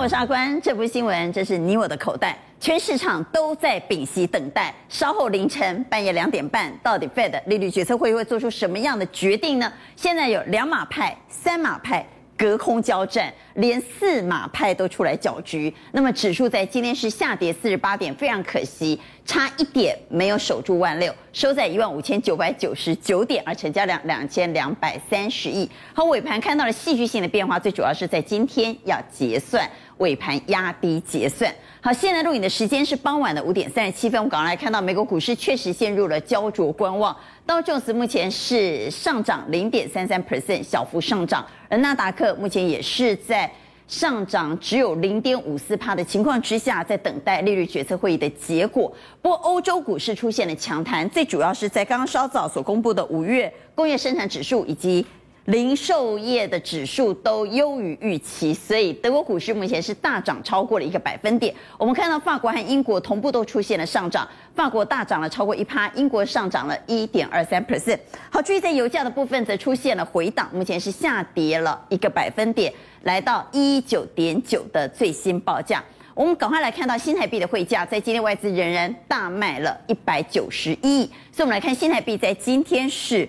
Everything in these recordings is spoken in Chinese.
我是阿关。这部新闻，这是你我的口袋，全市场都在屏息等待。稍后凌晨半夜两点半，到底 Fed 利率决策会会做出什么样的决定呢？现在有两码派、三码派。隔空交战，连四码派都出来搅局。那么指数在今天是下跌四十八点，非常可惜，差一点没有守住万六，收在一万五千九百九十九点，而成交量两千两百三十亿。好，尾盘看到了戏剧性的变化，最主要是在今天要结算，尾盘压低结算。好，现在录影的时间是傍晚的五点三十七分，我们赶快来看到美国股市确实陷入了焦灼观望。道琼斯目前是上涨零点三三 percent，小幅上涨；而纳达克目前也是在上涨，只有零点五四趴的情况之下，在等待利率决策会议的结果。不过，欧洲股市出现了强弹，最主要是在刚刚稍早所公布的五月工业生产指数以及。零售业的指数都优于预期，所以德国股市目前是大涨超过了一个百分点。我们看到法国和英国同步都出现了上涨，法国大涨了超过一趴，英国上涨了一点二三 percent。好，注意在油价的部分则出现了回档，目前是下跌了一个百分点，来到一九点九的最新报价。我们赶快来看到新台币的汇价，在今天外资仍然大卖了一百九十一亿，所以我们来看新台币在今天是。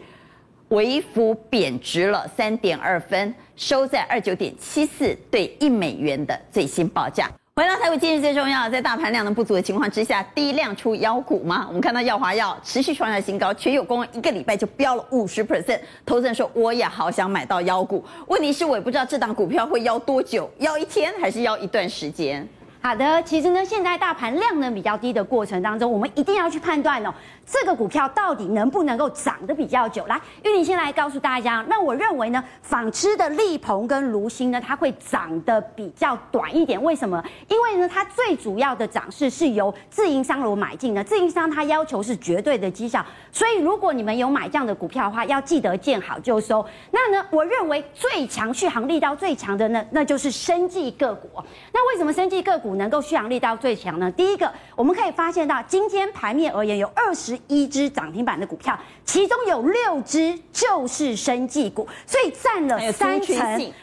微幅贬值了三点二分，收在二九点七四兑一美元的最新报价。回到台股，今日最重要，在大盘量能不足的情况之下，低量出妖股吗？我们看到药华药持续创下新高，全有功一个礼拜就飙了五十 percent。投资人说，我也好想买到妖股，问题是我也不知道这档股票会妖多久，妖一天还是妖一段时间？好的，其实呢，现在大盘量能比较低的过程当中，我们一定要去判断哦，这个股票到底能不能够涨得比较久。来，玉林先来告诉大家，那我认为呢，纺织的力鹏跟卢新呢，它会涨得比较短一点。为什么？因为呢，它最主要的涨势是由自营商所买进的，自营商它要求是绝对的绩效，所以如果你们有买这样的股票的话，要记得见好就收。那呢，我认为最强续航力道最强的呢，那就是生技个股。那为什么生技个股？能够续航力到最强呢？第一个，我们可以发现到今天盘面而言，有二十一只涨停板的股票，其中有六只就是生技股，所以占了三成。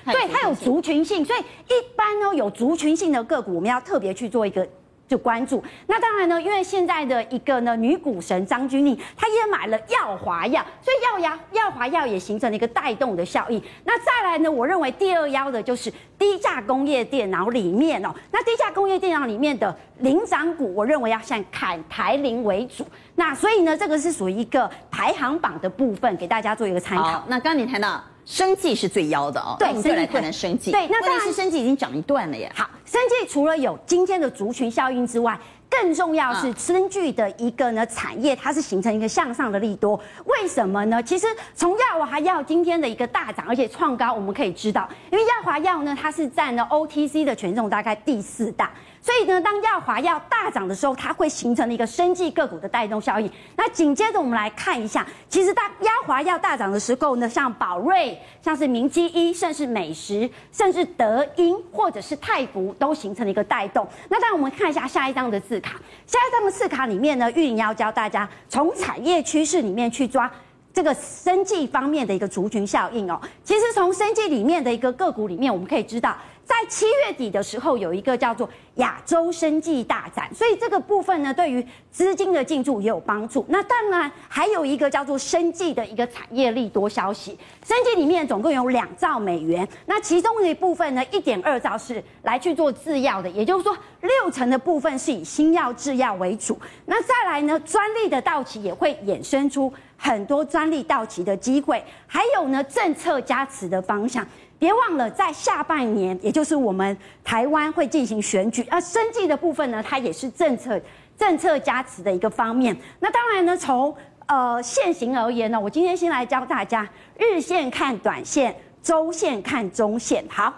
对，它有族群性，所以一般呢有族群性的个股，我们要特别去做一个。就关注，那当然呢，因为现在的一个呢女股神张钧甯，她也买了耀华药，所以耀牙耀华药也形成了一个带动的效应。那再来呢，我认为第二妖的就是低价工业电脑里面哦，那低价工业电脑里面的领涨股，我认为要像砍台铃为主。那所以呢，这个是属于一个排行榜的部分，给大家做一个参考。那刚刚你谈到。生计是最妖的哦，对，我们就来谈谈生计。对，那当然是生计已经涨一段了耶。好，生计除了有今天的族群效应之外，更重要是生技的一个呢产业，它是形成一个向上的利多。为什么呢？其实从药华药今天的一个大涨，而且创高，我们可以知道，因为药华药呢，它是占了 OTC 的权重大概第四大。所以呢，当药华药大涨的时候，它会形成了一个生技个股的带动效应。那紧接着我们来看一下，其实大药华药大涨的时候呢，像宝瑞、像是明基一，甚至美食，甚至德英或者是泰福，都形成了一个带动。那当然我们看一下下一张的字卡，下一张的试卡里面呢，玉林要教大家从产业趋势里面去抓这个生计方面的一个族群效应哦。其实从生计里面的一个个股里面，我们可以知道。在七月底的时候，有一个叫做亚洲生技大展，所以这个部分呢，对于资金的进驻也有帮助。那当然还有一个叫做生技的一个产业利多消息，生技里面总共有两兆美元，那其中的一部分呢，一点二兆是来去做制药的，也就是说六成的部分是以新药制药为主。那再来呢，专利的到期也会衍生出很多专利到期的机会，还有呢，政策加持的方向。别忘了，在下半年，也就是我们台湾会进行选举，而生计的部分呢，它也是政策政策加持的一个方面。那当然呢，从呃线型而言呢，我今天先来教大家日线看短线，周线看中线。好，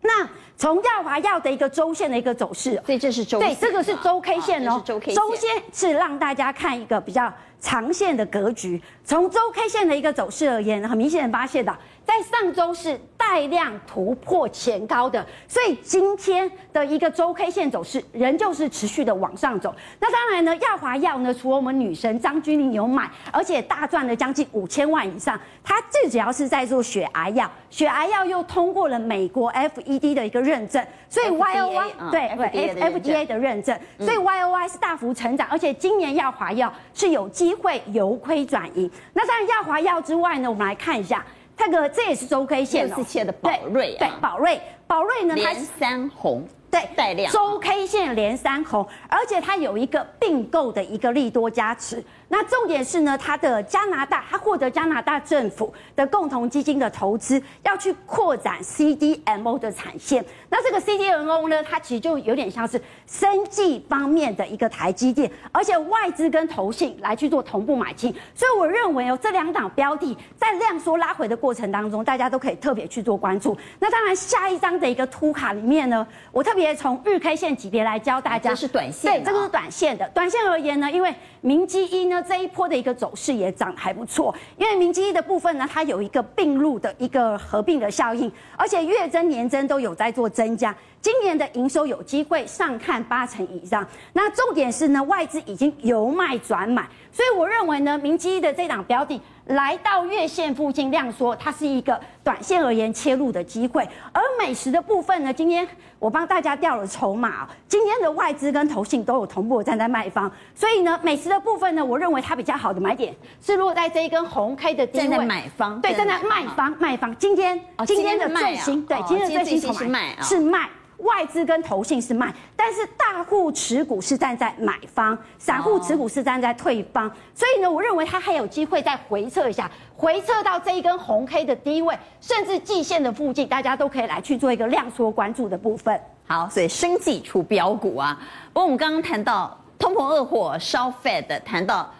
那从耀华药的一个周线的一个走势，对，这是周线，对，这个是周 K 线哦，周 K 线，周线是让大家看一个比较长线的格局。从周 K 线的一个走势而言，很明显的发现的。在上周是带量突破前高的，所以今天的一个周 K 线走势仍旧是持续的往上走。那当然呢，耀华药呢，除了我们女神张君玲有买，而且大赚了将近五千万以上。它最主要是在做血癌药，血癌药又通过了美国 FED 的一个认证，所以 Y O Y 对 F FDA 的认证，所以 Y O Y 是大幅成长，而且今年耀华药是有机会由亏转盈。那当然亚华药之外呢，我们来看一下。这个这也是周 K 线哦，是切的宝瑞啊，对，宝瑞，宝瑞呢，它是三红。对，带量周 K 线连三红，而且它有一个并购的一个利多加持。那重点是呢，它的加拿大，它获得加拿大政府的共同基金的投资，要去扩展 CDMO 的产线。那这个 CDMO 呢，它其实就有点像是生技方面的一个台积电，而且外资跟投信来去做同步买进。所以我认为哦，这两档标的在量缩拉回的过程当中，大家都可以特别去做关注。那当然，下一张的一个图卡里面呢，我特别。从日 K 线级别来教大家，这是短线，对，这个是短线的。短线而言呢，因为明基一呢这一波的一个走势也涨还不错，因为明基一的部分呢，它有一个并入的一个合并的效应，而且月增年增都有在做增加，今年的营收有机会上看八成以上。那重点是呢，外资已经由卖转买，所以我认为呢，明基的这档标的。来到月线附近量缩，它是一个短线而言切入的机会。而美食的部分呢，今天我帮大家调了筹码，今天的外资跟投信都有同步站在卖方，所以呢，美食的部分呢，我认为它比较好的买点是落在这一根红 K 的低位。站在买方，对，站在卖方，卖方。今天今天的最新，对，今天的最新是卖，是卖。外资跟投信是卖，但是大户持股是站在买方，散户持股是站在退方，所以呢，我认为它还有机会再回撤一下，回撤到这一根红 K 的低位，甚至季线的附近，大家都可以来去做一个量缩关注的部分。好，所以生技出标股啊，不过我们刚刚谈到通膨恶火烧 Fed，谈到。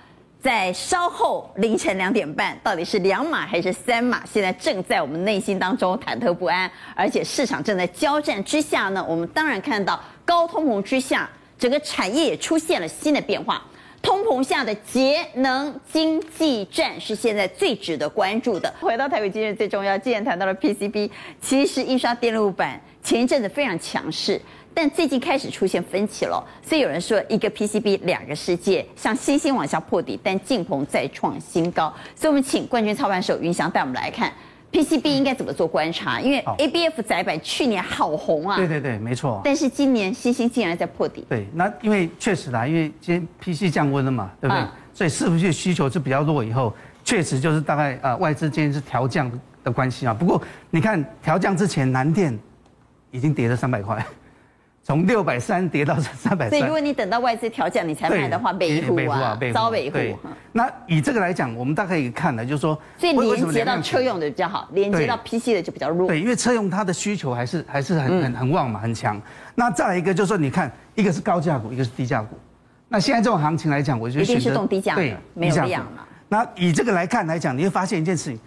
在稍后凌晨两点半，到底是两码还是三码？现在正在我们内心当中忐忑不安，而且市场正在交战之下呢。我们当然看到高通膨之下，整个产业也出现了新的变化。通膨下的节能经济战是现在最值得关注的。回到台北今日最重要，既然谈到了 PCB，其实印刷电路板前一阵子非常强势。但最近开始出现分歧了，所以有人说一个 PCB 两个世界，像星星往下破底，但劲鹏再创新高。所以我们请冠军操盘手云翔带我们来看 PCB 应该怎么做观察，因为 ABF 载板去年好红啊。对对对，没错。但是今年星星竟然在破底。对，那因为确实啦，因为今天 PC 降温了嘛，对不对？嗯、所以伺服器需求是比较弱，以后确实就是大概呃外资今天是调降的关系啊。不过你看调降之前，南电已经跌了三百块。从六百三跌到三百三，所以如果你等到外资调降你才卖的话，被护啊，遭维护。那以这个来讲，我们大概可以看的，就是说，所以连接到车用的比较好，连接到 PC 的就比较弱。对，因为车用它的需求还是还是很很很旺嘛，很强。那再来一个就是说，你看，一个是高价股，一个是低价股。那现在这种行情来讲，我觉得一定是动低价，对，没有量嘛。那以这个来看来讲，你会发现一件事情，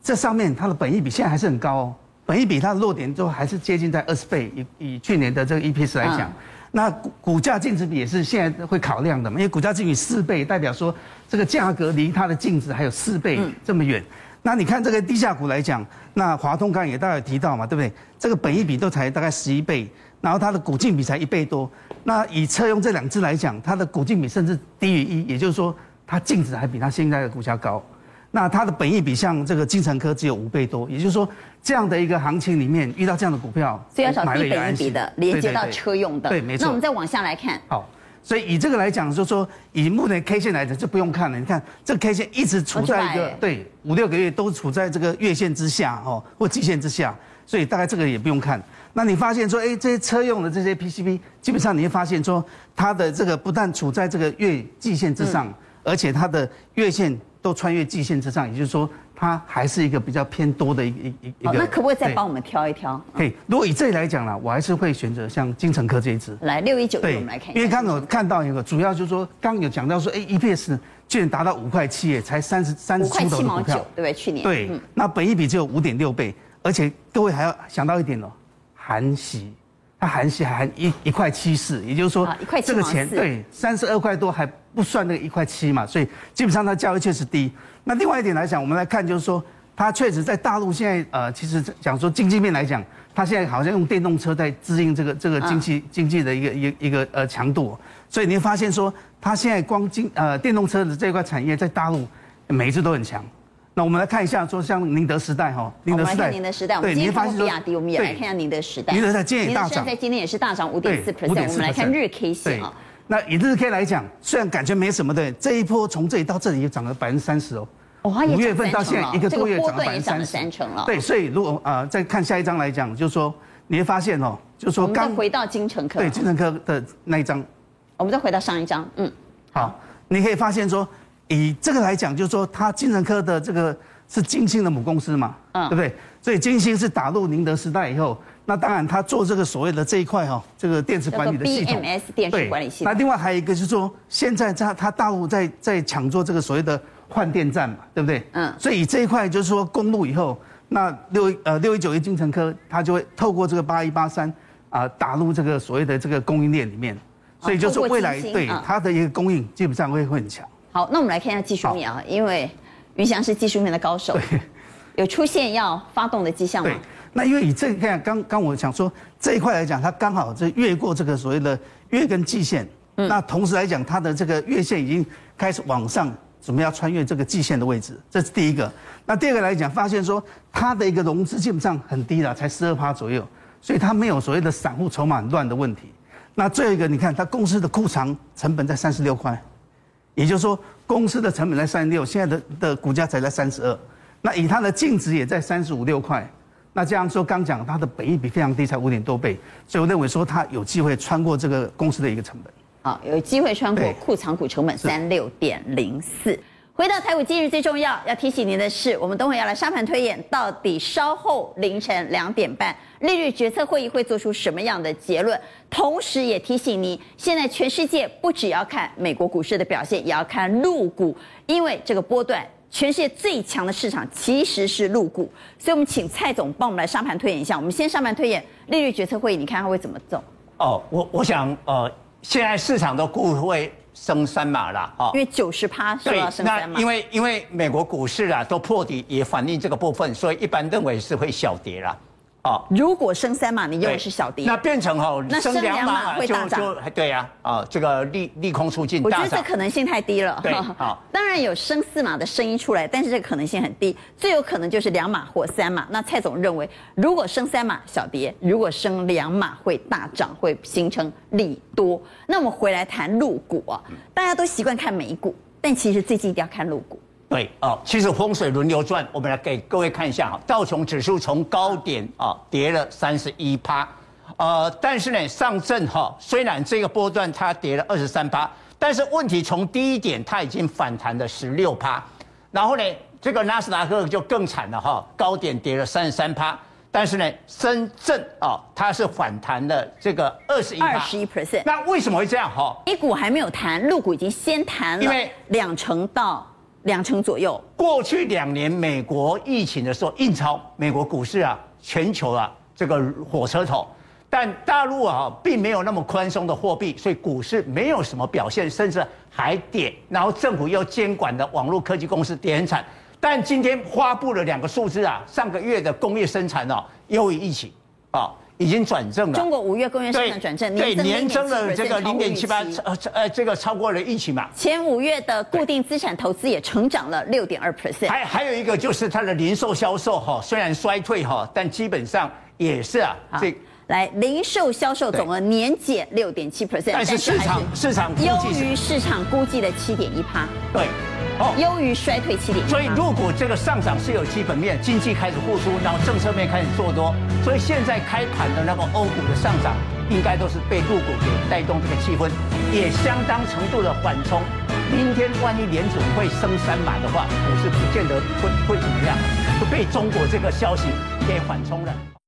这上面它的本益比现在还是很高哦。本一比它的落点都还是接近在二十倍，以以去年的这个 EPS 来讲，那股股价净值比也是现在会考量的嘛，因为股价净比四倍，代表说这个价格离它的净值还有四倍这么远。那你看这个低价股来讲，那华通刚刚也大概有提到嘛，对不对？这个本益比都才大概十一倍，然后它的股净比才一倍多。那以车用这两支来讲，它的股净比甚至低于一，也就是说它净值还比它现在的股价高。那它的本益比像这个精成科只有五倍多，也就是说，这样的一个行情里面遇到这样的股票，所以要找低本益比的，连接到车用的。对，没错。那我们再往下来看。好，所以以这个来讲，就是说以目前 K 线来讲，就不用看了。你看这个 K 线一直处在一个对五六个月都处在这个月线之下哦，或季线之下，所以大概这个也不用看。那你发现说，哎，这些车用的这些 PCB，基本上你会发现说，它的这个不但处在这个月季线之上，而且它的月线。都穿越季线之上，也就是说，它还是一个比较偏多的一一一一个。那可不可以再帮我们挑一挑？可以。如果以这里来讲呢，我还是会选择像金城科这一支。来六一九，对，我们来看一下。因为刚刚有看到一个，主要就是说，刚刚有讲到说，哎，EPS 居然达到五块七，哎，才三十三十出头的股票，对不对？去年。对，那本益比只有五点六倍，而且各位还要想到一点哦，含息。它含息还含一一块七四，也就是说，这个钱对三十二块多还不算那个一块七嘛，所以基本上它价位确实低。那另外一点来讲，我们来看就是说，它确实在大陆现在呃，其实讲说经济面来讲，它现在好像用电动车在支应这个这个经济经济的一个一一个呃强度，所以你会发现说，它现在光经呃电动车的这块产业在大陆每一次都很强。那我们来看一下，说像宁德时代哈，宁德时代，宁德时代，对，你会发现比亚迪，我们也来看一下宁德时代。宁德时代今天也大涨，在今天也是大涨五点四 percent。我们来看日 K 线啊。那以日 K 来讲，虽然感觉没什么的，这一波从这里到这里也涨了百分之三十哦。五月份到现在一个多月涨了百分之三成了。对，所以如果呃再看下一张来讲，就是说你会发现哦，就是说刚回到金城科，对金城科的那一张，我们再回到上一张，嗯，好，你可以发现说以这个来讲，就是说它精诚科的这个是金星的母公司嘛，嗯，对不对？所以金星是打入宁德时代以后，那当然它做这个所谓的这一块哈，这个电池管理的系统，BMS 电池管理系统。那另外还有一个就是说，现在它它大陆在在抢做这个所谓的。换电站嘛，对不对？嗯，所以这一块就是说公路以后，那六呃六一九一精诚科，它就会透过这个八一八三啊打入这个所谓的这个供应链里面，所以就是未来对它的一个供应基本上会会很强。好，那我们来看一下技术面啊，因为云翔是技术面的高手，有出现要发动的迹象吗？对，那因为以这看刚刚我想说这一块来讲，它刚好这越过这个所谓的月跟季线，嗯，那同时来讲它的这个月线已经开始往上。准备要穿越这个季线的位置，这是第一个。那第二个来讲，发现说它的一个融资基本上很低了，才十二趴左右，所以它没有所谓的散户筹码很乱的问题。那最后一个，你看它公司的库藏成本在三十六块，也就是说公司的成本在三十六，现在的的股价才在三十二。那以它的净值也在三十五六块，那这样说刚讲它的本益比非常低，才五点多倍，所以我认为说它有机会穿过这个公司的一个成本。好，有机会穿过库藏股成本三六点零四。回到台股今日最重要要提醒您的是，我们等会要来沙盘推演，到底稍后凌晨两点半利率决策会议会做出什么样的结论？同时也提醒您，现在全世界不只要看美国股市的表现，也要看陆股，因为这个波段全世界最强的市场其实是陆股。所以，我们请蔡总帮我们来沙盘推演一下。我们先沙盘推演利率决策会议，你看它会怎么走？哦，我我想呃。现在市场的估会升三码了，哈，因为九十趴是要升三码。因为因为美国股市啊都破底，也反映这个部分，所以一般认为是会小跌了。哦，如果升三码，你认为是小跌，那变成吼升两码会大涨，对呀，啊，这个利利空出尽，我觉得这可能性太低了。对，好，当然有升四码的声音出来，但是这个可能性很低，最有可能就是两码或三码。那蔡总认为，如果升三码小跌，如果升两码会大涨，会形成利多。那我们回来谈陆股啊，大家都习惯看美股，但其实最近一定要看陆股。对哦，其实风水轮流转，我们来给各位看一下哈。道琼指数从高点啊跌了三十一趴，呃，但是呢上证哈虽然这个波段它跌了二十三趴，但是问题从低点它已经反弹了十六趴，然后呢这个纳斯达克就更惨了哈，高点跌了三十三趴，但是呢深圳啊它是反弹了这个二十一二十一 percent，那为什么会这样哈？A 股还没有弹，陆股已经先弹了，因为两成到。两成左右。过去两年美国疫情的时候，印钞美国股市啊，全球啊这个火车头，但大陆啊并没有那么宽松的货币，所以股市没有什么表现，甚至还跌。然后政府又监管的网络科技公司跌很惨。但今天发布了两个数字啊，上个月的工业生产哦优于疫情啊。已经转正了。中国五月工业生产转正，对，年增了这个零点七八，呃呃，这个超过了预期嘛。前五月的固定资产投资也成长了六点二 percent。还还有一个就是它的零售销售哈，虽然衰退哈，但基本上也是啊。这来零售销售总额年减六点七 percent，但是市场市场优于市场估计的七点一趴。对。哦，优于衰退期点，所以如果这个上涨是有基本面，经济开始复苏，然后政策面开始做多，所以现在开盘的那个欧股的上涨，应该都是被入股给带动这个气氛，也相当程度的缓冲。明天万一联准会升三码的话，股市不见得会会怎么样，就被中国这个消息给缓冲了。